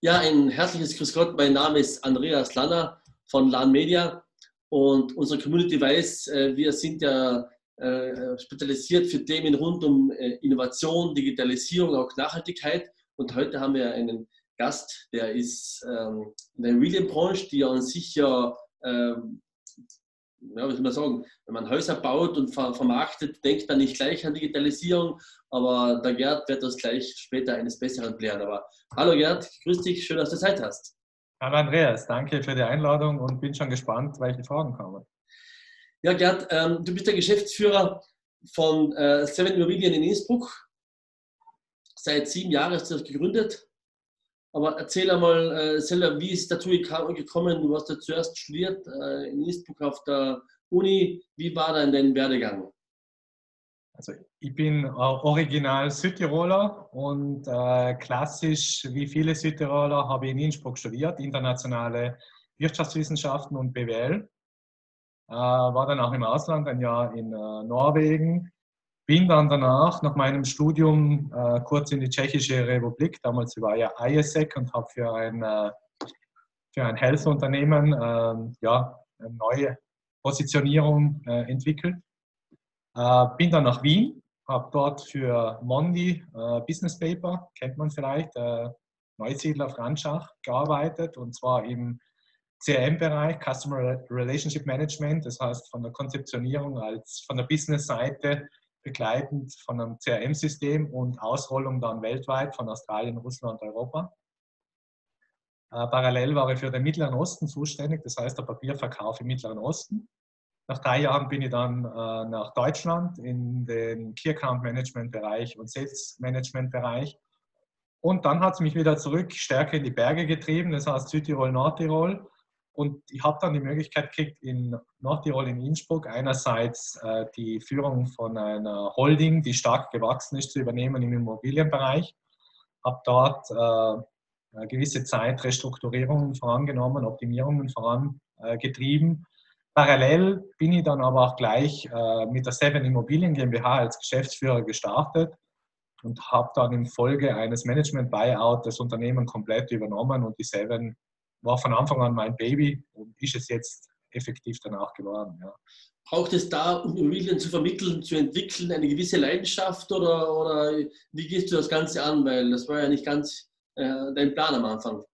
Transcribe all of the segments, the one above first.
Ja, ein herzliches Grüß Gott. Mein Name ist Andreas Lanner von LAN Media und unsere Community weiß, äh, wir sind ja äh, spezialisiert für Themen rund um äh, Innovation, Digitalisierung, auch Nachhaltigkeit. Und heute haben wir einen Gast, der ist ähm, in der Immobilienbranche, die an sich ja ähm, ja, wie soll man sagen, wenn man Häuser baut und vermarktet, denkt man nicht gleich an Digitalisierung, aber der Gerd wird das gleich später eines Besseren klären. Aber hallo Gerd, grüß dich, schön, dass du Zeit hast. Hallo Andreas, danke für die Einladung und bin schon gespannt, welche Fragen kommen. Ja, Gerd, ähm, du bist der Geschäftsführer von äh, Seven Immobilien in Innsbruck. Seit sieben Jahren hast du das gegründet. Aber erzähl einmal äh, selber, wie ist dazu gekommen? Du hast ja zuerst studiert äh, in Innsbruck auf der Uni. Wie war dann dein Werdegang? Also ich bin original Südtiroler und äh, klassisch wie viele Südtiroler habe ich in Innsbruck studiert, internationale Wirtschaftswissenschaften und BWL. Äh, war dann auch im Ausland ein Jahr in äh, Norwegen, bin dann danach nach meinem Studium äh, kurz in die Tschechische Republik, damals war ja ISEC und habe für ein, äh, für ein Health-Unternehmen äh, ja, eine neue Positionierung äh, entwickelt. Äh, bin dann nach Wien, habe dort für Mondi äh, Business Paper, kennt man vielleicht, Neusiedler Franschach, gearbeitet und zwar im CRM-Bereich, Customer Relationship Management, das heißt von der Konzeptionierung als von der Business-Seite begleitend von einem CRM-System und Ausrollung dann weltweit von Australien, Russland, Europa. Äh, parallel war ich für den Mittleren Osten zuständig, das heißt der Papierverkauf im Mittleren Osten. Nach drei Jahren bin ich dann äh, nach Deutschland in den Key Account Management Bereich und Sales Management Bereich. Und dann hat es mich wieder zurück stärker in die Berge getrieben, das heißt Südtirol, Nordtirol und ich habe dann die Möglichkeit gekriegt, in Nordtirol in Innsbruck einerseits äh, die Führung von einer Holding, die stark gewachsen ist, zu übernehmen im Immobilienbereich. Habe dort äh, eine gewisse Zeit Restrukturierungen vorangenommen, Optimierungen vorangetrieben. Parallel bin ich dann aber auch gleich äh, mit der Seven Immobilien GmbH als Geschäftsführer gestartet und habe dann in Folge eines Management-Buyout das Unternehmen komplett übernommen und die Seven war von Anfang an mein Baby und ist es jetzt effektiv danach geworden. Ja. Braucht es da, um Immobilien zu vermitteln, zu entwickeln, eine gewisse Leidenschaft oder, oder wie gehst du das Ganze an? Weil das war ja nicht ganz äh, dein Plan am Anfang.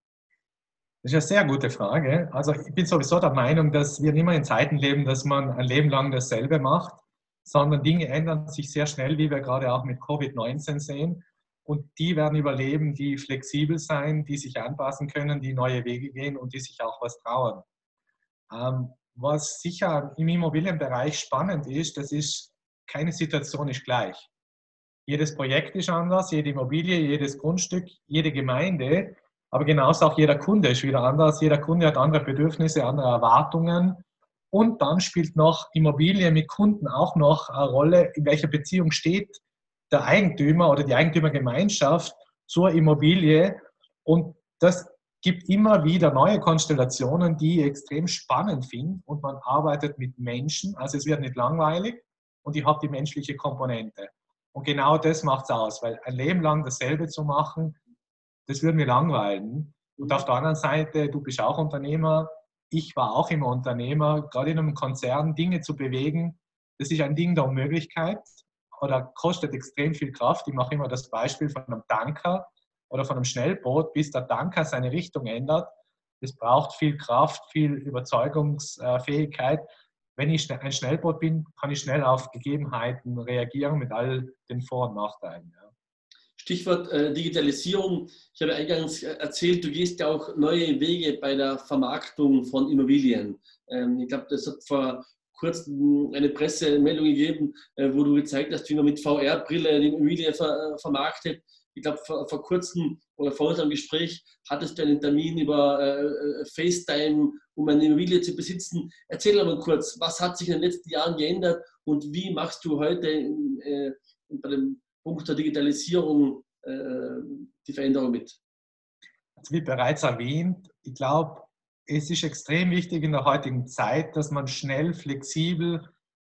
Das ist eine sehr gute Frage. Also ich bin sowieso der Meinung, dass wir nicht mehr in Zeiten leben, dass man ein Leben lang dasselbe macht, sondern Dinge ändern sich sehr schnell, wie wir gerade auch mit Covid-19 sehen und die werden überleben, die flexibel sein, die sich anpassen können, die neue Wege gehen und die sich auch was trauen. Ähm, was sicher im Immobilienbereich spannend ist, das ist, keine Situation ist gleich. Jedes Projekt ist anders, jede Immobilie, jedes Grundstück, jede Gemeinde, aber genauso auch jeder Kunde ist wieder anders. Jeder Kunde hat andere Bedürfnisse, andere Erwartungen. Und dann spielt noch Immobilie mit Kunden auch noch eine Rolle, in welcher Beziehung steht der Eigentümer oder die Eigentümergemeinschaft zur Immobilie. Und das gibt immer wieder neue Konstellationen, die ich extrem spannend finde. Und man arbeitet mit Menschen, also es wird nicht langweilig und ich habe die menschliche Komponente. Und genau das macht es aus, weil ein Leben lang dasselbe zu machen, das würde mir langweilen. Und auf der anderen Seite, du bist auch Unternehmer, ich war auch immer Unternehmer, gerade in einem Konzern Dinge zu bewegen, das ist ein Ding der Unmöglichkeit oder kostet extrem viel Kraft. Ich mache immer das Beispiel von einem Tanker oder von einem Schnellboot, bis der Tanker seine Richtung ändert. Es braucht viel Kraft, viel Überzeugungsfähigkeit. Wenn ich ein Schnellboot bin, kann ich schnell auf Gegebenheiten reagieren mit all den Vor- und Nachteilen. Ja. Stichwort äh, Digitalisierung. Ich habe eingangs äh, erzählt, du gehst ja auch neue Wege bei der Vermarktung von Immobilien. Ähm, ich glaube, das hat vor kurz eine Pressemeldung gegeben, äh, wo du gezeigt hast, wie man mit VR-Brille die Immobilie ver äh, vermarktet. Ich glaube, vor, vor, kurzem oder vor unserem Gespräch hattest du einen Termin über äh, äh FaceTime, um eine Immobilie zu besitzen. Erzähl mal kurz, was hat sich in den letzten Jahren geändert und wie machst du heute äh, bei dem Punkt der Digitalisierung äh, die Veränderung mit? Also wie bereits erwähnt, ich glaube, es ist extrem wichtig in der heutigen Zeit, dass man schnell, flexibel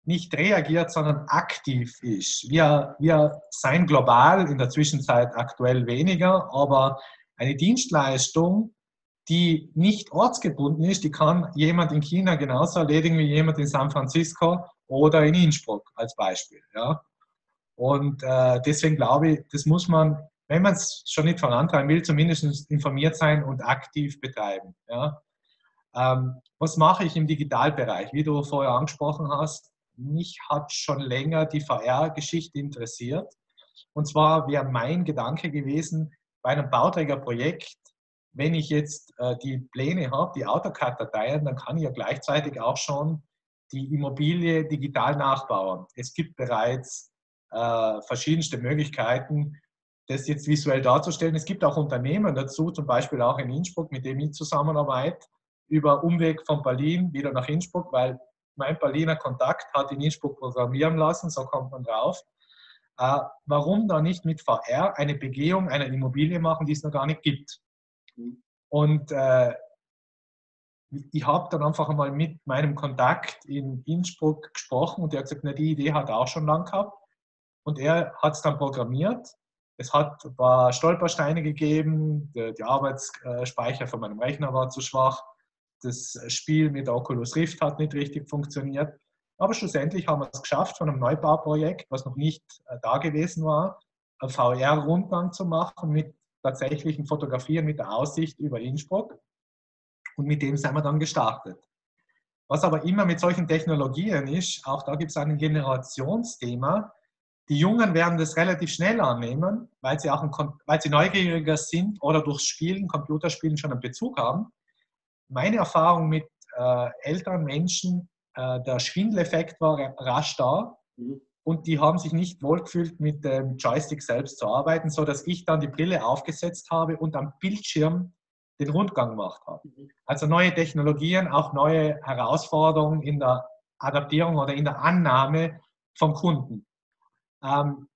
nicht reagiert, sondern aktiv ist. Wir, wir seien global, in der Zwischenzeit aktuell weniger, aber eine Dienstleistung, die nicht ortsgebunden ist, die kann jemand in China genauso erledigen wie jemand in San Francisco oder in Innsbruck als Beispiel. Ja? Und äh, deswegen glaube ich, das muss man, wenn man es schon nicht vorantreiben will, zumindest informiert sein und aktiv betreiben. Ja? Ähm, was mache ich im Digitalbereich? Wie du vorher angesprochen hast, mich hat schon länger die VR-Geschichte interessiert. Und zwar wäre mein Gedanke gewesen, bei einem Bauträgerprojekt wenn ich jetzt äh, die Pläne habe, die AutoCAD-Dateien, dann kann ich ja gleichzeitig auch schon die Immobilie digital nachbauen. Es gibt bereits äh, verschiedenste Möglichkeiten, das jetzt visuell darzustellen. Es gibt auch Unternehmen dazu, zum Beispiel auch in Innsbruck, mit dem ich zusammenarbeite, über Umweg von Berlin wieder nach Innsbruck, weil mein Berliner Kontakt hat in Innsbruck programmieren lassen, so kommt man drauf. Äh, warum da nicht mit VR eine Begehung einer Immobilie machen, die es noch gar nicht gibt? Und äh, ich habe dann einfach einmal mit meinem Kontakt in Innsbruck gesprochen und der hat gesagt, na, die Idee hat er auch schon lange gehabt. Und er hat es dann programmiert. Es hat ein paar Stolpersteine gegeben, der, der Arbeitsspeicher von meinem Rechner war zu schwach, das Spiel mit Oculus Rift hat nicht richtig funktioniert. Aber schlussendlich haben wir es geschafft, von einem Neubauprojekt, was noch nicht äh, da gewesen war, einen VR-Rundgang zu machen mit tatsächlichen Fotografieren mit der Aussicht über Innsbruck. Und mit dem sind wir dann gestartet. Was aber immer mit solchen Technologien ist, auch da gibt es ein Generationsthema. Die Jungen werden das relativ schnell annehmen, weil sie, auch ein, weil sie neugieriger sind oder durchs Spielen, Computerspielen schon einen Bezug haben. Meine Erfahrung mit äh, älteren Menschen, äh, der Schwindeleffekt war rasch da. Mhm und die haben sich nicht wohlgefühlt, mit dem Joystick selbst zu arbeiten, sodass ich dann die Brille aufgesetzt habe und am Bildschirm den Rundgang gemacht habe. Mhm. Also neue Technologien, auch neue Herausforderungen in der Adaptierung oder in der Annahme vom Kunden. Ähm,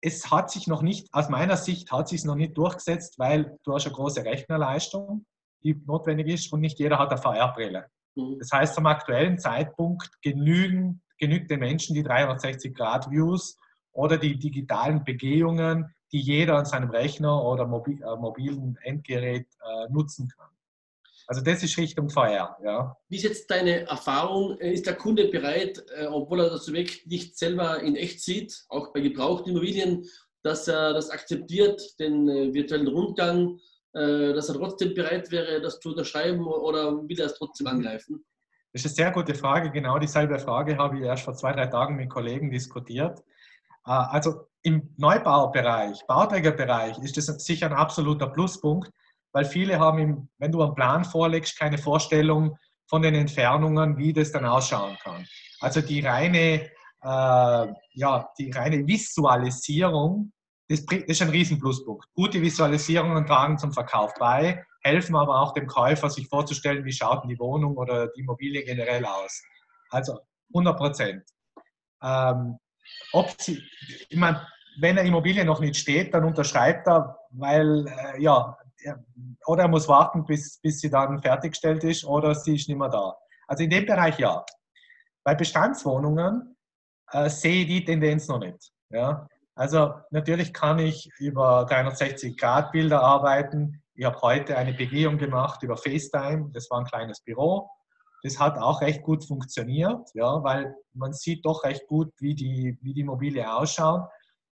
es hat sich noch nicht, aus meiner Sicht hat sich noch nicht durchgesetzt, weil du hast eine große Rechnerleistung, die notwendig ist und nicht jeder hat eine VR-Brille. Mhm. Das heißt, zum aktuellen Zeitpunkt genügen genügt den Menschen die 360-Grad-Views oder die digitalen Begehungen, die jeder an seinem Rechner oder mobil, äh, mobilen Endgerät äh, nutzen kann. Also das ist Richtung VR. Ja. Wie ist jetzt deine Erfahrung? Äh, ist der Kunde bereit, äh, obwohl er das Objekt nicht selber in echt sieht, auch bei gebrauchten Immobilien, dass er das akzeptiert, den äh, virtuellen Rundgang, dass er trotzdem bereit wäre, das zu unterschreiben oder will er es trotzdem angreifen? Das ist eine sehr gute Frage. Genau dieselbe Frage habe ich erst vor zwei, drei Tagen mit Kollegen diskutiert. Äh, also im Neubaubereich, Bauträgerbereich ist das sicher ein absoluter Pluspunkt, weil viele haben, wenn du einen Plan vorlegst, keine Vorstellung von den Entfernungen, wie das dann ausschauen kann. Also die reine, äh, ja, die reine Visualisierung, das ist ein Riesenpluspunkt. Gute Visualisierungen tragen zum Verkauf bei helfen aber auch dem Käufer, sich vorzustellen, wie schaut die Wohnung oder die Immobilie generell aus. Also 100 Prozent. Ähm, wenn eine Immobilie noch nicht steht, dann unterschreibt er, weil, äh, ja, oder er muss warten, bis, bis sie dann fertiggestellt ist oder sie ist nicht mehr da. Also in dem Bereich ja. Bei Bestandswohnungen äh, sehe ich die Tendenz noch nicht. Ja? Also natürlich kann ich über 360-Grad-Bilder arbeiten. Ich habe heute eine Begehung gemacht über FaceTime. Das war ein kleines Büro. Das hat auch recht gut funktioniert, ja, weil man sieht doch recht gut, wie die, wie die Immobilie ausschaut.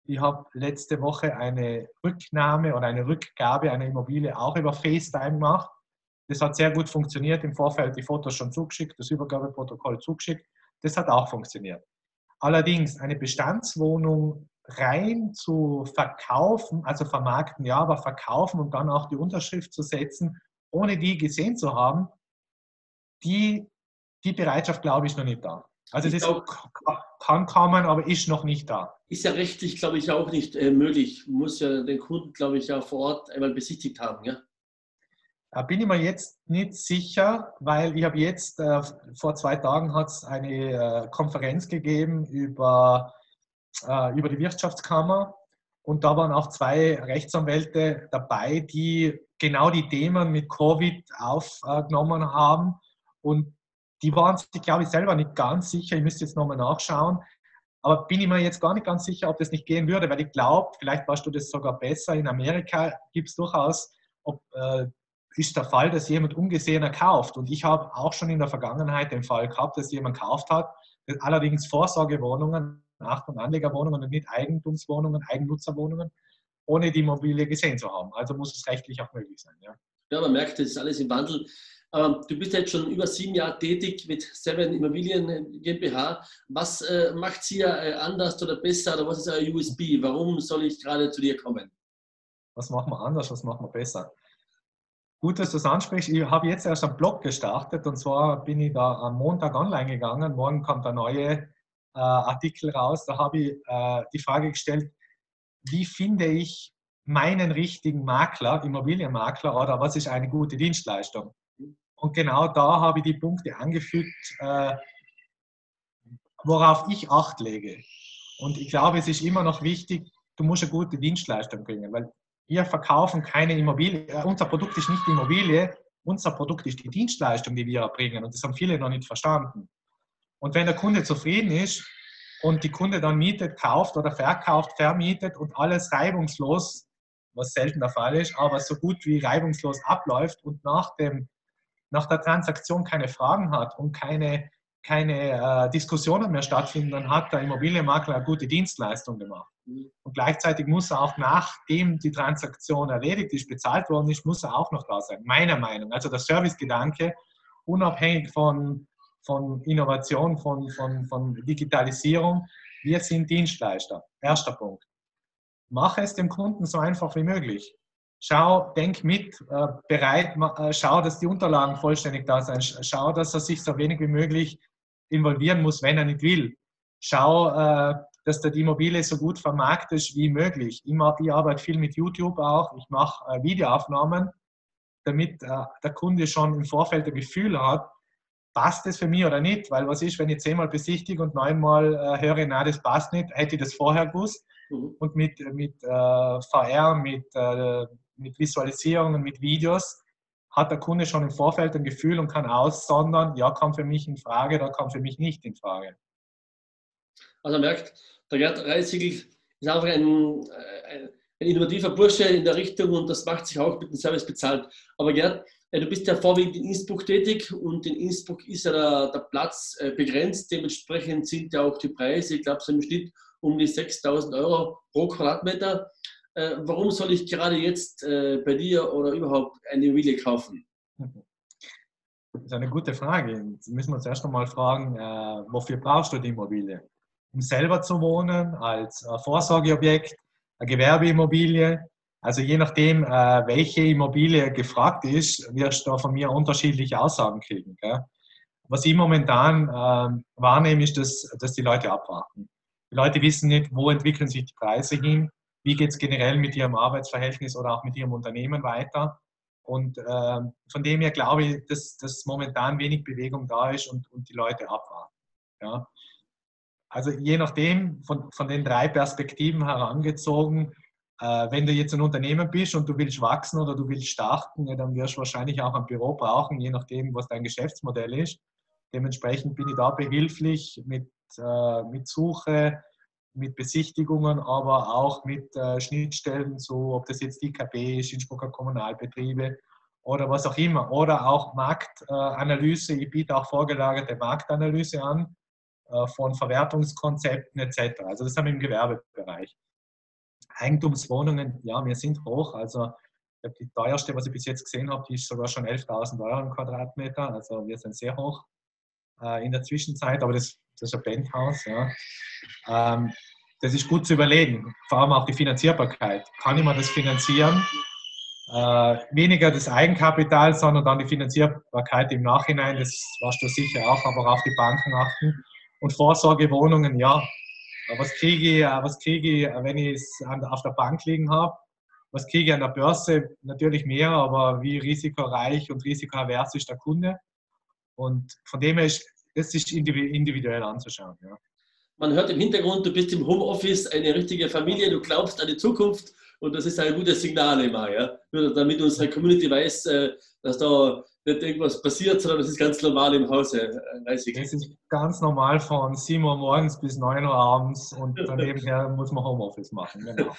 Ich habe letzte Woche eine Rücknahme oder eine Rückgabe einer Immobilie auch über FaceTime gemacht. Das hat sehr gut funktioniert. Im Vorfeld die Fotos schon zugeschickt, das Übergabeprotokoll zugeschickt. Das hat auch funktioniert. Allerdings eine Bestandswohnung rein zu verkaufen, also vermarkten, ja, aber verkaufen und dann auch die Unterschrift zu setzen, ohne die gesehen zu haben, die, die Bereitschaft, glaube ich, noch nicht da. Also das auch, kann kommen, aber ist noch nicht da. Ist ja rechtlich, glaube ich, auch nicht äh, möglich. Muss ja den Kunden, glaube ich, ja vor Ort einmal besichtigt haben, ja? Da bin ich mir jetzt nicht sicher, weil ich habe jetzt, äh, vor zwei Tagen hat es eine äh, Konferenz gegeben über äh, über die Wirtschaftskammer. Und da waren auch zwei Rechtsanwälte dabei, die genau die Themen mit Covid aufgenommen haben. Und die waren sich, glaube ich, selber nicht ganz sicher. Ich müsste jetzt nochmal nachschauen. Aber bin ich mir jetzt gar nicht ganz sicher, ob das nicht gehen würde, weil ich glaube, vielleicht warst du das sogar besser. In Amerika gibt es durchaus ob, äh, ist der Fall, dass jemand ungesehener kauft. Und ich habe auch schon in der Vergangenheit den Fall gehabt, dass jemand gekauft hat, allerdings Vorsorgewohnungen, Achtung, Anlegerwohnungen und nicht Eigentumswohnungen, Eigennutzerwohnungen, ohne die Immobilie gesehen zu haben. Also muss es rechtlich auch möglich sein. Ja, ja man merkt, das ist alles im Wandel. Ähm, du bist jetzt schon über sieben Jahre tätig mit Seven Immobilien GmbH. Was äh, macht Sie äh, anders oder besser oder was ist euer USB? Warum soll ich gerade zu dir kommen? Was machen wir anders, was machen wir besser? Gut, dass du es ansprichst. Ich habe jetzt erst einen Blog gestartet und zwar bin ich da am Montag online gegangen. Morgen kommt der neue äh, Artikel raus. Da habe ich äh, die Frage gestellt, wie finde ich meinen richtigen Makler, Immobilienmakler oder was ist eine gute Dienstleistung? Und genau da habe ich die Punkte angefügt, äh, worauf ich Acht lege. Und ich glaube, es ist immer noch wichtig, du musst eine gute Dienstleistung bringen, weil wir verkaufen keine Immobilie. Äh, unser Produkt ist nicht die Immobilie, unser Produkt ist die Dienstleistung, die wir erbringen. Und das haben viele noch nicht verstanden. Und wenn der Kunde zufrieden ist und die Kunde dann mietet, kauft oder verkauft, vermietet und alles reibungslos, was selten der Fall ist, aber so gut wie reibungslos abläuft und nach, dem, nach der Transaktion keine Fragen hat und keine, keine äh, Diskussionen mehr stattfinden, dann hat der Immobilienmakler eine gute Dienstleistung gemacht. Und gleichzeitig muss er auch nachdem die Transaktion erledigt ist, bezahlt worden ist, muss er auch noch da sein. Meiner Meinung. Also der Servicegedanke, unabhängig von, von Innovation, von, von, von Digitalisierung, wir sind Dienstleister. Erster Punkt. Mache es dem Kunden so einfach wie möglich. Schau, denk mit, äh, bereit, äh, schau, dass die Unterlagen vollständig da sind. Schau, dass er sich so wenig wie möglich involvieren muss, wenn er nicht will. Schau, äh, dass du die Immobilie so gut vermarktest wie möglich. Ich, ich arbeite viel mit YouTube auch, ich mache Videoaufnahmen, damit der Kunde schon im Vorfeld ein Gefühl hat, passt das für mich oder nicht, weil was ist, wenn ich zehnmal besichtige und neunmal äh, höre, na, das passt nicht, hätte ich das vorher gewusst. Mhm. Und mit, mit äh, VR, mit, äh, mit Visualisierungen, mit Videos hat der Kunde schon im Vorfeld ein Gefühl und kann aussondern, ja, kommt für mich in Frage, da kommt für mich nicht in Frage. Also merkt, der Gerd Reisigl ist einfach ein, ein, ein, innovativer Bursche in der Richtung und das macht sich auch mit dem Service bezahlt. Aber Gerd, äh, du bist ja vorwiegend in Innsbruck tätig und in Innsbruck ist ja der, der Platz äh, begrenzt. Dementsprechend sind ja auch die Preise, ich glaube, so im Schnitt um die 6000 Euro pro Quadratmeter. Äh, warum soll ich gerade jetzt bei dir oder überhaupt eine Immobilie kaufen? Das ist eine gute Frage. Jetzt müssen wir uns erst einmal fragen, wofür brauchst du die Immobilie? um selber zu wohnen, als äh, Vorsorgeobjekt, eine Gewerbeimmobilie. Also je nachdem, äh, welche Immobilie gefragt ist, wirst du von mir unterschiedliche Aussagen kriegen. Was ich momentan ähm, wahrnehme, ist, dass, dass die Leute abwarten. Die Leute wissen nicht, wo entwickeln sich die Preise hin, wie geht es generell mit ihrem Arbeitsverhältnis oder auch mit ihrem Unternehmen weiter. Und äh, von dem her glaube ich, dass, dass momentan wenig Bewegung da ist und, und die Leute abwarten. Ja. Also je nachdem, von, von den drei Perspektiven herangezogen, äh, wenn du jetzt ein Unternehmen bist und du willst wachsen oder du willst starten, dann wirst du wahrscheinlich auch ein Büro brauchen, je nachdem, was dein Geschäftsmodell ist. Dementsprechend bin ich da behilflich mit, äh, mit Suche, mit Besichtigungen, aber auch mit äh, Schnittstellen, so ob das jetzt IKB ist, Innsbrucker Kommunalbetriebe oder was auch immer. Oder auch Marktanalyse. ich biete auch vorgelagerte Marktanalyse an äh, von Verwertungskonzepten etc. Also das haben wir im Gewerbebereich. Eigentumswohnungen, ja, wir sind hoch. Also die teuerste, was ich bis jetzt gesehen habe, die ist sogar schon 11.000 Euro im Quadratmeter. Also wir sind sehr hoch äh, in der Zwischenzeit, aber das, das ist ein Penthouse. Ja. Ähm, das ist gut zu überlegen, vor allem auch die Finanzierbarkeit. Kann ich mir das finanzieren? Äh, weniger das Eigenkapital, sondern dann die Finanzierbarkeit im Nachhinein, das warst du sicher auch, aber auch die Banken achten. Und Vorsorgewohnungen, ja. Was kriege ich, was kriege ich wenn ich es auf der Bank liegen habe? Was kriege ich an der Börse? Natürlich mehr, aber wie risikoreich und risikoavers ist der Kunde? Und von dem her ist das ist individuell anzuschauen. Ja. Man hört im Hintergrund, du bist im Homeoffice, eine richtige Familie, du glaubst an die Zukunft und das ist ein gutes Signal immer, ja? Nur damit unsere Community weiß, äh, dass da nicht irgendwas passiert, sondern das ist ganz normal im Hause. Äh, das ist ganz normal von 7 Uhr morgens bis 9 Uhr abends und daneben muss man Homeoffice machen. Genau.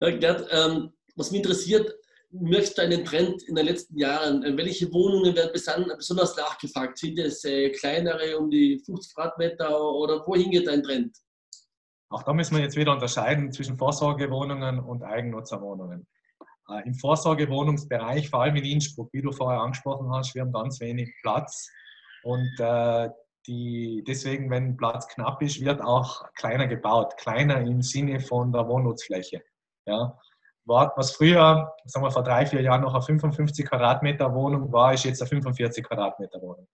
Ja, Gerd, ähm, was mich interessiert, merkst du einen Trend in den letzten Jahren? Welche Wohnungen werden besonders nachgefragt? Sind es äh, kleinere um die 50 Quadratmeter oder wohin geht ein Trend? Auch da müssen wir jetzt wieder unterscheiden zwischen Vorsorgewohnungen und Eigennutzerwohnungen. Äh, Im Vorsorgewohnungsbereich, vor allem in Innsbruck, wie du vorher angesprochen hast, wir haben ganz wenig Platz und äh, die, deswegen, wenn Platz knapp ist, wird auch kleiner gebaut. Kleiner im Sinne von der Wohnnutzfläche. Ja. Was früher, sagen wir vor drei, vier Jahren noch eine 55 Quadratmeter Wohnung war, ist jetzt eine 45 Quadratmeter Wohnung.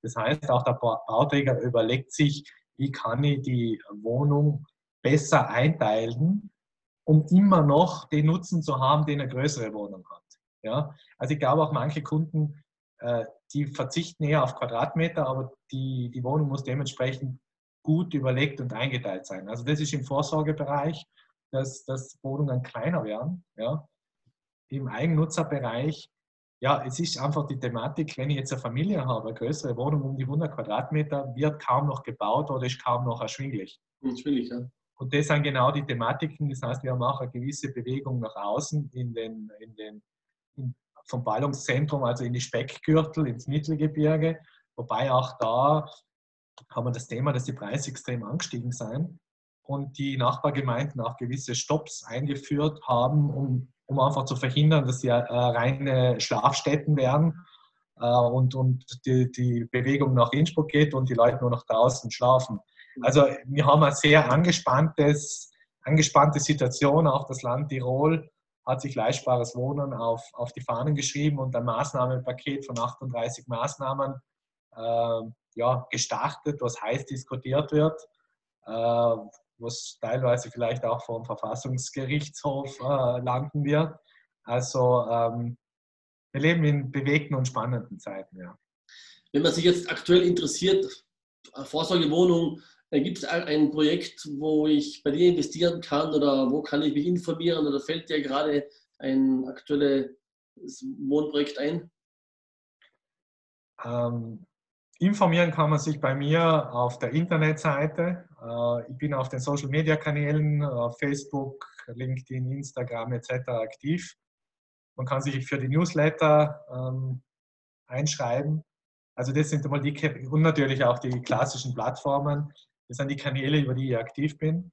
Das heißt, auch der Bauträger überlegt sich, wie kann ich die Wohnung besser einteilen, um immer noch den Nutzen zu haben, den eine größere Wohnung hat. Ja? Also ich glaube auch manche Kunden, äh, die verzichten eher auf Quadratmeter, aber die, die Wohnung muss dementsprechend gut überlegt und eingeteilt sein. Also das ist im Vorsorgebereich, dass, dass Wohnungen kleiner werden. Ja? Im Eigennutzerbereich, ja, es ist einfach die Thematik, wenn ich jetzt eine Familie habe, eine größere Wohnung um die 100 Quadratmeter, wird kaum noch gebaut oder ist kaum noch erschwinglich. Erschwinglich, ja. Und das sind genau die Thematiken. Das heißt, wir haben auch eine gewisse Bewegung nach außen in den, in den, in, vom Ballungszentrum, also in die Speckgürtel, ins Mittelgebirge. Wobei auch da haben wir das Thema, dass die Preise extrem angestiegen sind und die Nachbargemeinden auch gewisse Stops eingeführt haben, um, um einfach zu verhindern, dass sie äh, reine Schlafstätten werden äh, und, und die, die Bewegung nach Innsbruck geht und die Leute nur noch draußen schlafen. Also wir haben eine sehr angespanntes, angespannte Situation. Auch das Land Tirol hat sich leistbares Wohnen auf, auf die Fahnen geschrieben und ein Maßnahmenpaket von 38 Maßnahmen äh, ja, gestartet, was heiß diskutiert wird, äh, was teilweise vielleicht auch vom Verfassungsgerichtshof äh, landen wird. Also ähm, wir leben in bewegten und spannenden Zeiten. Ja. Wenn man sich jetzt aktuell interessiert, Vorsorgewohnung, Gibt es ein Projekt, wo ich bei dir investieren kann oder wo kann ich mich informieren oder fällt dir gerade ein aktuelles Wohnprojekt ein? Ähm, informieren kann man sich bei mir auf der Internetseite. Äh, ich bin auf den Social Media Kanälen, äh, Facebook, LinkedIn, Instagram etc. aktiv. Man kann sich für die Newsletter ähm, einschreiben. Also das sind einmal die und natürlich auch die klassischen Plattformen. Das sind die Kanäle, über die ich aktiv bin.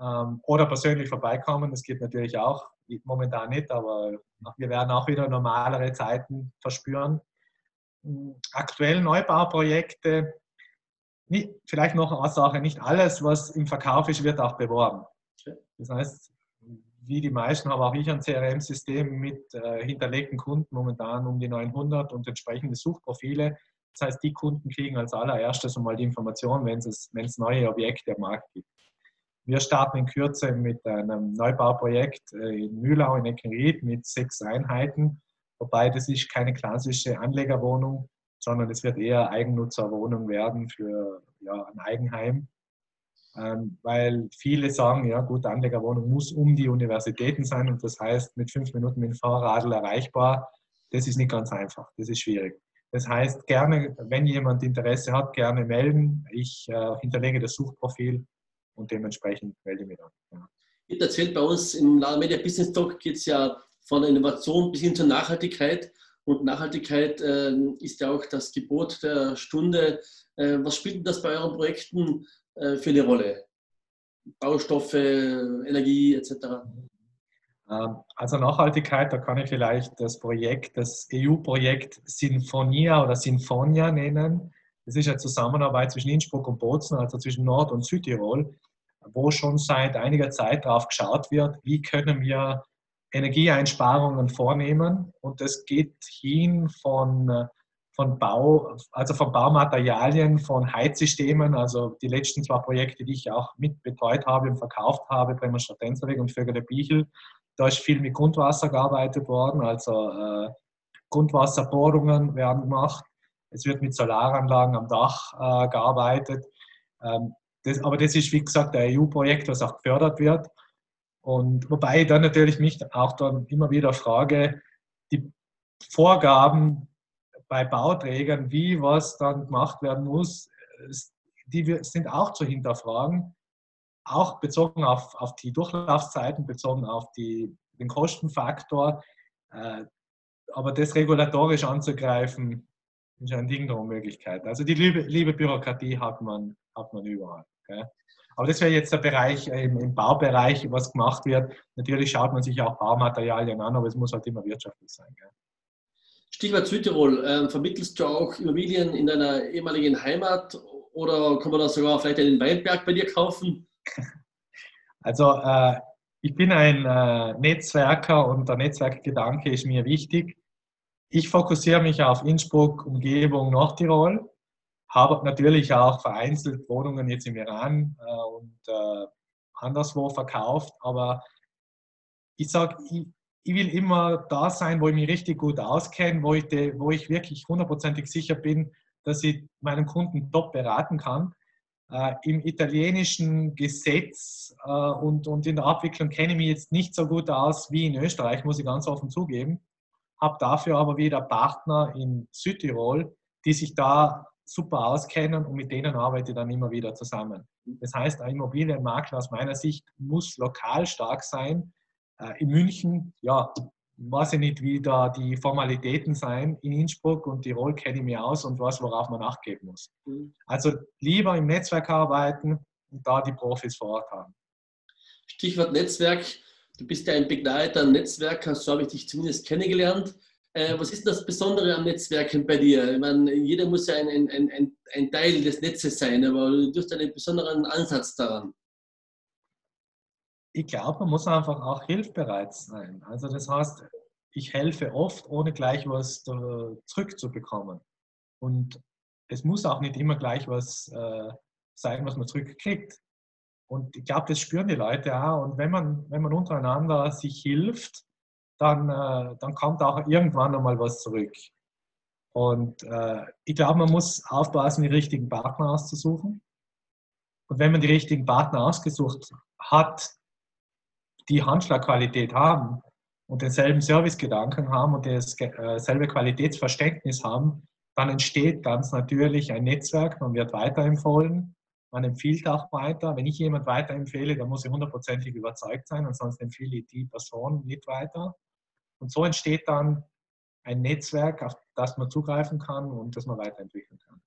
Ähm, oder persönlich vorbeikommen, das geht natürlich auch. Momentan nicht, aber wir werden auch wieder normalere Zeiten verspüren. Hm, aktuell Neubauprojekte, nicht, vielleicht noch eine Sache, nicht alles, was im Verkauf ist, wird auch beworben. Das heißt, wie die meisten habe auch ich ein CRM-System mit äh, hinterlegten Kunden, momentan um die 900 und entsprechende Suchprofile. Das heißt, die Kunden kriegen als allererstes einmal die Information, wenn es, wenn es neue Objekte am Markt gibt. Wir starten in Kürze mit einem Neubauprojekt äh, in Mühlau in Eckenried mit sechs Einheiten, wobei das ist keine klassische Anlegerwohnung, sondern es wird eher Eigennutzerwohnung werden für ja, ein Eigenheim. Ähm, weil viele sagen, ja gut, Anlegerwohnung muss um die Universitäten sein und das heißt mit fünf Minuten mit dem Fahrradl erreichbar. Das ist nicht ganz einfach, das ist schwierig. Das heißt, gerne, wenn jemand Interesse hat, gerne melden. Ich äh, hinterlege das Suchprofil und dementsprechend melde mich dann. Ja. Ihr erzählt bei uns im Lala Media Business Talk geht es ja von Innovation bis hin zur Nachhaltigkeit. Und Nachhaltigkeit äh, ist ja auch das Gebot der Stunde. Äh, was spielt denn das bei euren Projekten äh, für eine Rolle? Baustoffe, Energie etc. Ähm, also Nachhaltigkeit, da kann ich vielleicht das Projekt, das EU-Projekt Sinfonia oder Sinfonia nennen. Das ist eine Zusammenarbeit zwischen Innsbruck und Bozen, also zwischen Nord- und Südtirol, wo schon seit einiger Zeit darauf geschaut wird, wie können wir Energieeinsparungen vornehmen. Und das geht hin von, von Bau, also von Baumaterialien, von Heizsystemen, also die letzten zwei Projekte, die ich auch mitbetreut habe und verkauft habe, Bremer Stadtenzerweg und Vögele Bichel, da ist viel mit Grundwasser gearbeitet worden, also äh, Grundwasserbohrungen werden gemacht. Es wird mit Solaranlagen am Dach äh, gearbeitet. Ähm, das, aber das ist, wie gesagt, ein EU-Projekt, was auch gefördert wird. Und wobei ich dann natürlich mich auch dann immer wieder frage, die Vorgaben bei Bauträgern, wie was dann gemacht werden muss, die sind auch zu hinterfragen auch bezogen auf, auf die Durchlaufzeiten, bezogen auf die, den Kostenfaktor. Äh, aber das regulatorisch anzugreifen, ist ein Ding der Unmöglichkeit. Also die liebe, liebe Bürokratie hat man, hat man überall. Gell? Aber das wäre jetzt der Bereich im, im, Baubereich, was gemacht wird. Natürlich schaut man sich auch Baumaterialien an, aber es muss halt immer wirtschaftlich sein. Gell? Stichwort Südtirol. Ähm, vermittelst du auch Immobilien in deiner ehemaligen Heimat oder kann man da sogar vielleicht einen Weinberg bei dir kaufen? Also äh, ich bin ein äh, Netzwerker und der Netzwerkgedanke ist mir wichtig. Ich fokussiere mich auf Innsbruck, Umgebung, Nordtirol, habe natürlich auch vereinzelt Wohnungen jetzt im Iran äh, und äh, anderswo verkauft, aber ich sage, ich, ich, will immer da sein, wo ich mich richtig gut auskenne, wo ich, de, wo ich wirklich hundertprozentig sicher bin, dass ich meinen Kunden top beraten kann. Äh, Im italienischen Gesetz äh, und, und in der Abwicklung kenne ich mich jetzt nicht so gut aus wie in Österreich, muss ich ganz offen zugeben. Habe dafür aber wieder Partner in Südtirol, die sich da super auskennen und mit denen arbeite ich dann immer wieder zusammen. Das heißt, ein Immobilienmakler aus meiner Sicht muss lokal stark sein. Äh, in München, ja, weiß ich nicht, wie da die Formalitäten sein. In Innsbruck und Tirol kenne ich mich aus und weiß, worauf man nachgeben muss. Mhm. Also lieber im Netzwerk arbeiten und da die Profis vor Ort haben. Stichwort Netzwerk. Du bist ja ein begnadeter Netzwerker, so habe ich dich zumindest kennengelernt. Äh, was ist das Besondere am Netzwerken bei dir? Ich meine, jeder muss ja ein, ein, ein, ein Teil des Netzes sein, aber du hast einen besonderen Ansatz daran ich glaube, man muss einfach auch hilfbereit sein. Also das heißt, ich helfe oft, ohne gleich was zurückzubekommen. Und es muss auch nicht immer gleich was äh, sein, was man zurückkriegt. Und ich glaube, das spüren die Leute auch. Und wenn man, wenn man untereinander sich hilft, dann, äh, dann kommt auch irgendwann einmal was zurück. Und äh, ich glaube, man muss aufpassen, die richtigen Partner auszusuchen. Und wenn man die richtigen Partner ausgesucht hat, die Handschlagqualität haben und denselben Servicegedanken haben und dasselbe äh, Qualitätsverständnis haben, dann entsteht ganz natürlich ein Netzwerk, man wird weiterempfohlen, man empfiehlt auch weiter. Wenn ich jemand weiterempfehle, dann muss ich hundertprozentig überzeugt sein, ansonsten empfehle ich die Person nicht weiter. Und so entsteht dann ein Netzwerk, auf das man zugreifen kann und das man weiterentwickeln kann.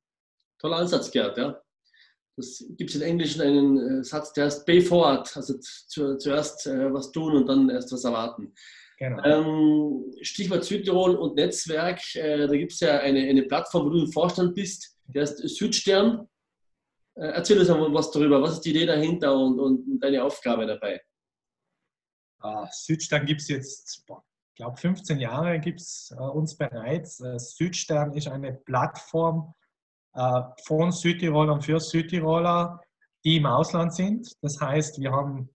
Toller Ansatz, Gerd, ja. Das gibt es in Englischen einen äh, Satz, der heißt Pay forward, also zu, zuerst äh, was tun und dann erst was erwarten. Genau. Ähm, Stichwort Südtirol und Netzwerk, äh, da gibt es ja eine, eine Plattform, wo du im Vorstand bist, der heißt Südstern. Äh, erzähl uns mal was darüber, was ist die Idee dahinter und, und deine Aufgabe dabei? Ah, Südstern gibt es jetzt, ich glaube 15 Jahre gibt es äh, uns bereits. Äh, Südstern ist eine Plattform, von Südtirolern für Südtiroler, die im Ausland sind. Das heißt, wir haben,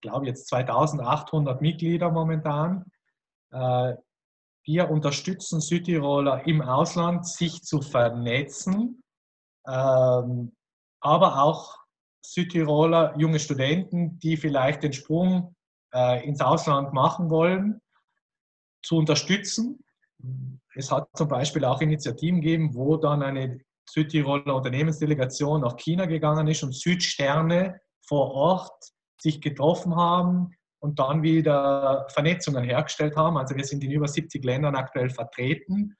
glaube ich, jetzt 2800 Mitglieder momentan. Äh, wir unterstützen Südtiroler im Ausland, sich zu vernetzen, ähm, aber auch Südtiroler, junge Studenten, die vielleicht den Sprung äh, ins Ausland machen wollen, zu unterstützen. Es hat zum Beispiel auch Initiativen gegeben, wo dann eine Südtiroler Unternehmensdelegation nach China gegangen ist und Südsterne vor Ort sich getroffen haben und dann wieder Vernetzungen hergestellt haben. Also wir sind in über 70 Ländern aktuell vertreten.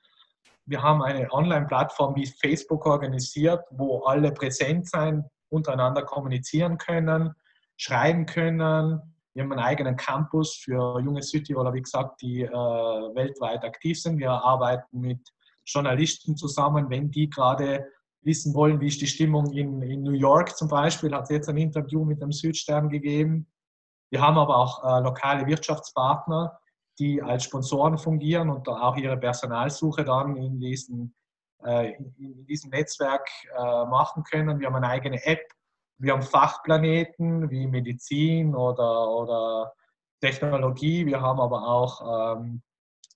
Wir haben eine Online-Plattform wie Facebook organisiert, wo alle präsent sein, untereinander kommunizieren können, schreiben können. Wir haben einen eigenen Campus für junge Südtiroler, wie gesagt, die äh, weltweit aktiv sind. Wir arbeiten mit Journalisten zusammen, wenn die gerade wissen wollen, wie ist die Stimmung in, in New York zum Beispiel, hat es jetzt ein Interview mit dem Südstern gegeben. Wir haben aber auch äh, lokale Wirtschaftspartner, die als Sponsoren fungieren und auch ihre Personalsuche dann in, diesen, äh, in diesem Netzwerk äh, machen können. Wir haben eine eigene App, wir haben Fachplaneten wie Medizin oder, oder Technologie, wir haben aber auch ähm,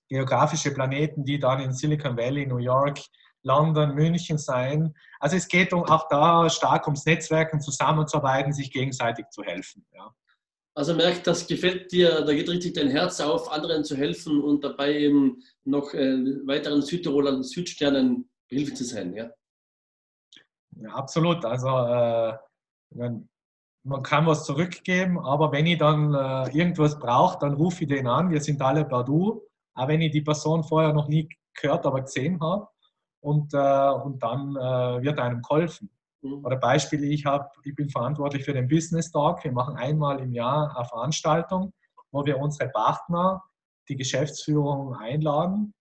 geografische Planeten, die dann in Silicon Valley, New York, London, München sein. Also es geht auch da stark ums Netzwerken, zusammenzuarbeiten, sich gegenseitig zu helfen. Ja. Also merkt, das gefällt dir, da geht richtig dein Herz auf, anderen zu helfen und dabei eben noch äh, weiteren Südtirolern, Südsternen behilflich zu sein. Ja, ja absolut. Also äh, man kann was zurückgeben, aber wenn ich dann äh, irgendwas brauche, dann rufe ich den an. Wir sind alle per Du auch wenn ich die Person vorher noch nie gehört, aber gesehen habe. Und, äh, und dann äh, wird einem geholfen. Mhm. Oder Beispiel, ich, hab, ich bin verantwortlich für den Business Talk. Wir machen einmal im Jahr eine Veranstaltung, wo wir unsere Partner, die Geschäftsführung einladen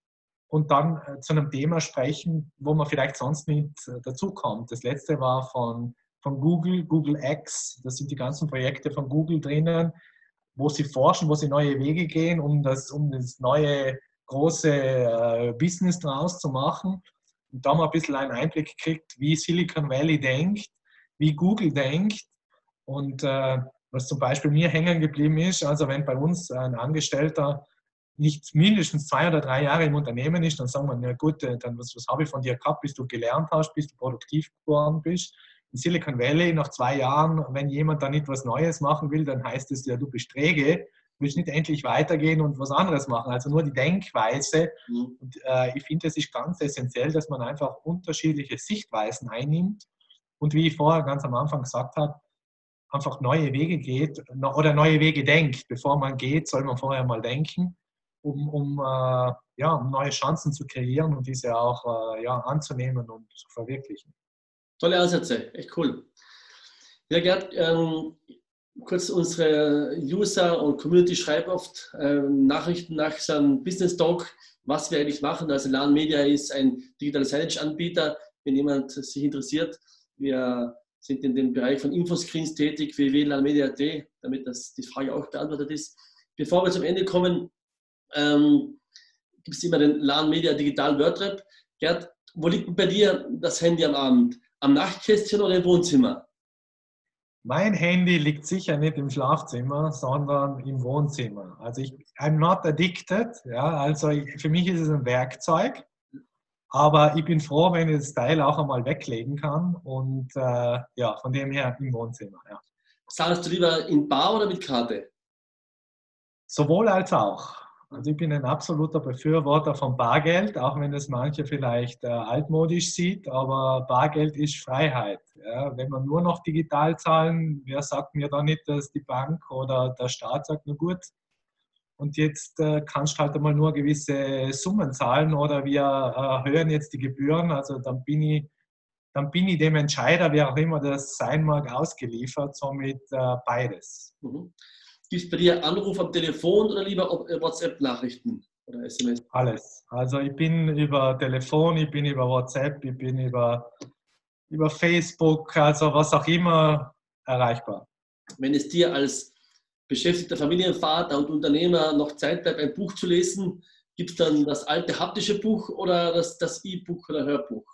und dann äh, zu einem Thema sprechen, wo man vielleicht sonst nicht äh, dazukommt. Das letzte war von, von Google, Google X. Das sind die ganzen Projekte von Google drinnen, wo sie forschen, wo sie neue Wege gehen, um das, um das neue große äh, Business daraus zu machen. Und da wir ein bisschen einen Einblick gekriegt, wie Silicon Valley denkt, wie Google denkt. Und äh, was zum Beispiel mir hängen geblieben ist, also wenn bei uns ein Angestellter nicht mindestens zwei oder drei Jahre im Unternehmen ist, dann sagen wir, na gut, äh, dann was, was habe ich von dir gehabt, bis du gelernt hast, bis du produktiv geworden bist. In Silicon Valley nach zwei Jahren, wenn jemand da nicht was Neues machen will, dann heißt es ja, du bist träge, willst nicht endlich weitergehen und was anderes machen. Also nur die Denkweise. Mhm. Und äh, ich finde, es ist ganz essentiell, dass man einfach unterschiedliche Sichtweisen einnimmt und wie ich vorher ganz am Anfang gesagt habe, einfach neue Wege geht oder neue Wege denkt. Bevor man geht, soll man vorher mal denken um, um, äh, ja, um neue Chancen zu kreieren und diese auch äh, ja, anzunehmen und zu verwirklichen. Tolle Ansätze, echt cool. Ja, Gerd, ähm, kurz unsere User und Community schreiben oft ähm, Nachrichten nach seinem Business Talk, was wir eigentlich machen. Also LAN Media ist ein digitaler Signage-Anbieter. Wenn jemand sich interessiert, wir sind in dem Bereich von Infoscreens tätig, www.lanmedia.at, damit das, die Frage auch beantwortet ist. Bevor wir zum Ende kommen, ähm, gibt es immer den LAN Media Digital WordRap. Gerd, wo liegt bei dir das Handy am Abend? Am Nachtkästchen oder im Wohnzimmer? Mein Handy liegt sicher nicht im Schlafzimmer, sondern im Wohnzimmer. Also ich, I'm not addicted. Ja, also ich, für mich ist es ein Werkzeug. Aber ich bin froh, wenn ich das Teil auch einmal weglegen kann. Und äh, ja, von dem her im Wohnzimmer. Ja. Zahlst du lieber in Bar oder mit Karte? Sowohl als auch. Also ich bin ein absoluter Befürworter von Bargeld, auch wenn das manche vielleicht äh, altmodisch sieht, aber Bargeld ist Freiheit. Ja. Wenn man nur noch digital zahlen, wer sagt mir da nicht, dass die Bank oder der Staat sagt, na gut, und jetzt äh, kannst du halt einmal nur gewisse Summen zahlen oder wir erhöhen jetzt die Gebühren, also dann bin ich, dann bin ich dem Entscheider, wer auch immer das sein mag, ausgeliefert, somit äh, beides. Mhm. Gibt es bei dir Anruf am Telefon oder lieber WhatsApp-Nachrichten oder SMS? Alles. Also ich bin über Telefon, ich bin über WhatsApp, ich bin über, über Facebook, also was auch immer erreichbar. Wenn es dir als beschäftigter Familienvater und Unternehmer noch Zeit bleibt, ein Buch zu lesen, gibt es dann das alte haptische Buch oder das E-Book oder Hörbuch?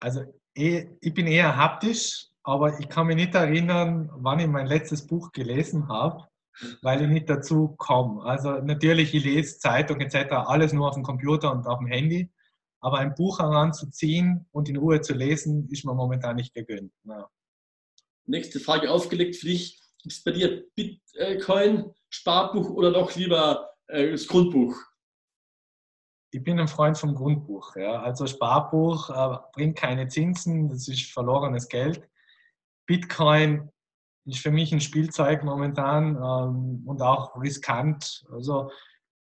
Also eh, ich bin eher haptisch, aber ich kann mich nicht erinnern, wann ich mein letztes Buch gelesen habe, weil ich nicht dazu komme. Also natürlich, ich lese Zeitung etc., alles nur auf dem Computer und auf dem Handy, aber ein Buch heranzuziehen und in Ruhe zu lesen, ist mir momentan nicht gegönnt. Ja. Nächste Frage aufgelegt für dich. Gibt es bei dir Bitcoin, Sparbuch oder doch lieber äh, das Grundbuch? ich bin ein Freund vom Grundbuch. Ja. Also Sparbuch äh, bringt keine Zinsen, das ist verlorenes Geld. Bitcoin ist für mich ein Spielzeug momentan ähm, und auch riskant. Also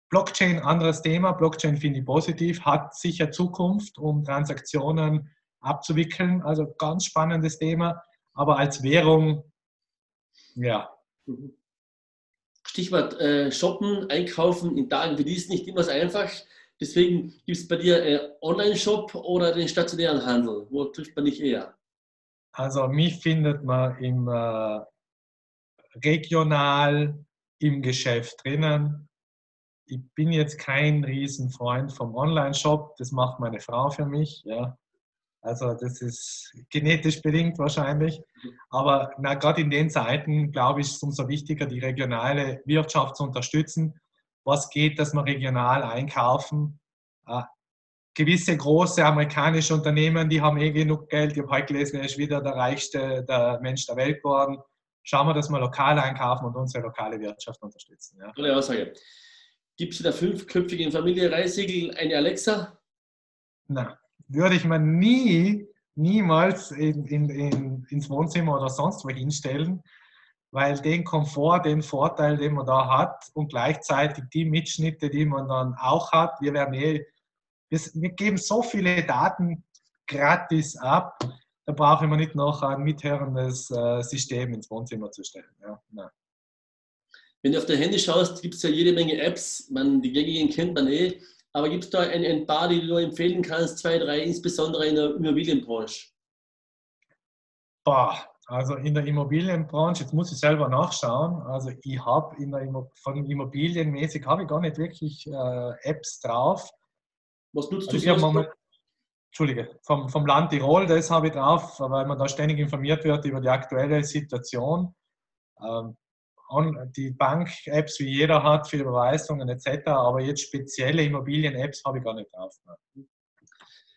Blockchain, anderes Thema. Blockchain finde ich positiv, hat sicher Zukunft, um Transaktionen abzuwickeln. Also ganz spannendes Thema. Aber als Währung, ja. Stichwort äh, Shoppen, Einkaufen in Tagen wie diesen nicht immer so einfach. Deswegen gibt es bei dir äh, Online-Shop oder den stationären Handel? Wo trifft man dich eher? Also mich findet man im äh, regional im Geschäft drinnen. Ich bin jetzt kein Riesenfreund vom Online-Shop, das macht meine Frau für mich. Ja. Also das ist genetisch bedingt wahrscheinlich. Aber gerade in den Zeiten, glaube ich, ist es umso wichtiger, die regionale Wirtschaft zu unterstützen. Was geht, dass wir regional einkaufen? Gewisse große amerikanische Unternehmen, die haben eh genug Geld. Ich habe heute gelesen, er ist wieder der reichste der Mensch der Welt geworden. Schauen wir, dass wir lokal einkaufen und unsere lokale Wirtschaft unterstützen. Ja. Tolle Aussage. Gibt es in der fünfköpfigen Familie Reisiegel eine Alexa? Nein, würde ich mir nie, niemals in, in, in, ins Wohnzimmer oder sonst wo hinstellen, weil den Komfort, den Vorteil, den man da hat und gleichzeitig die Mitschnitte, die man dann auch hat, wir werden eh, wir, geben so viele Daten gratis ab, da brauche ich mir nicht noch ein mithörendes äh, System ins Wohnzimmer zu stellen. Ja, Wenn du auf dein Handy schaust, gibt es ja jede Menge Apps, man, die gängigen kennt man eh, aber gibt es da ein, ein paar, die du empfehlen kannst, zwei, drei, insbesondere in der Immobilienbranche? Boah, also in der Immobilienbranche, jetzt muss ich selber nachschauen. Also ich habe in der von Immobilienmäßig habe ich gar nicht wirklich äh, Apps drauf. Was nutzt also du? Moment, Entschuldige, vom, vom Land Tirol, das habe ich drauf, weil man da ständig informiert wird über die aktuelle Situation. Ähm, die Bank-Apps, wie jeder hat, für Überweisungen etc., aber jetzt spezielle Immobilien-Apps habe ich gar nicht drauf.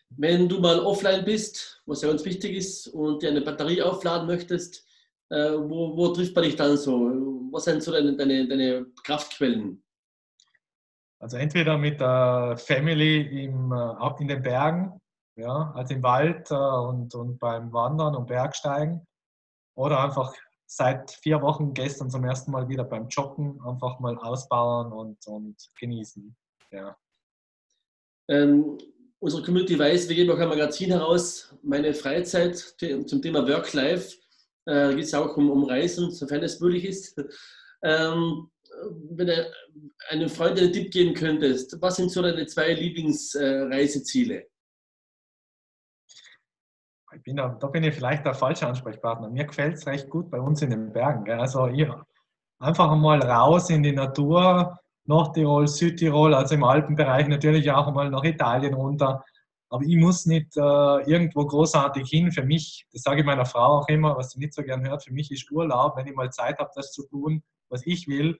Wenn du mal offline bist, was ja uns wichtig ist, und dir eine Batterie aufladen möchtest, äh, wo, wo, trifft man dich dann so? Was sind so deine, deine, deine Kraftquellen? Also entweder mit der Family im, äh, in den Bergen, ja, also im Wald äh, und, und beim Wandern und Bergsteigen, oder einfach seit vier Wochen gestern zum ersten Mal wieder beim Joggen einfach mal ausbauen und, und genießen. Ja. Ähm, unsere Community weiß, wir geben auch ein Magazin heraus, meine Freizeit zum Thema Work-Life. Äh, geht es auch um, um Reisen, sofern es möglich ist. Ähm, wenn du einem Freund einen Tipp geben könntest, was sind so deine zwei Lieblingsreiseziele? Ich bin da, da bin ich vielleicht der falsche Ansprechpartner. Mir gefällt es recht gut bei uns in den Bergen. Also ich, einfach mal raus in die Natur, Nordtirol, Südtirol, also im Alpenbereich natürlich auch mal nach Italien runter. Aber ich muss nicht äh, irgendwo großartig hin. Für mich, das sage ich meiner Frau auch immer, was sie nicht so gern hört, für mich ist Urlaub, wenn ich mal Zeit habe, das zu tun, was ich will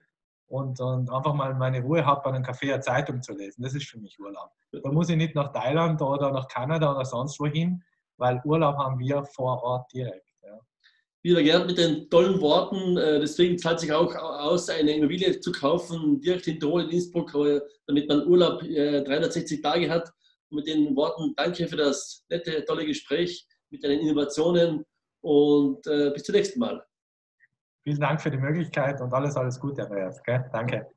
und, und einfach mal meine Ruhe habe, bei einem Café eine Zeitung zu lesen. Das ist für mich Urlaub. Da muss ich nicht nach Thailand oder nach Kanada oder sonst wohin, weil Urlaub haben wir vor Ort direkt wieder gern mit den tollen Worten. Äh, deswegen zahlt sich auch aus, eine Immobilie zu kaufen, direkt in Tirol, in Innsbruck, damit man Urlaub 360 äh, Tage hat. Und mit den Worten danke für das nette, tolle Gespräch mit deinen Innovationen und äh, bis zum nächsten Mal. Vielen Dank für die Möglichkeit und alles, alles Gute, Andreas. Danke.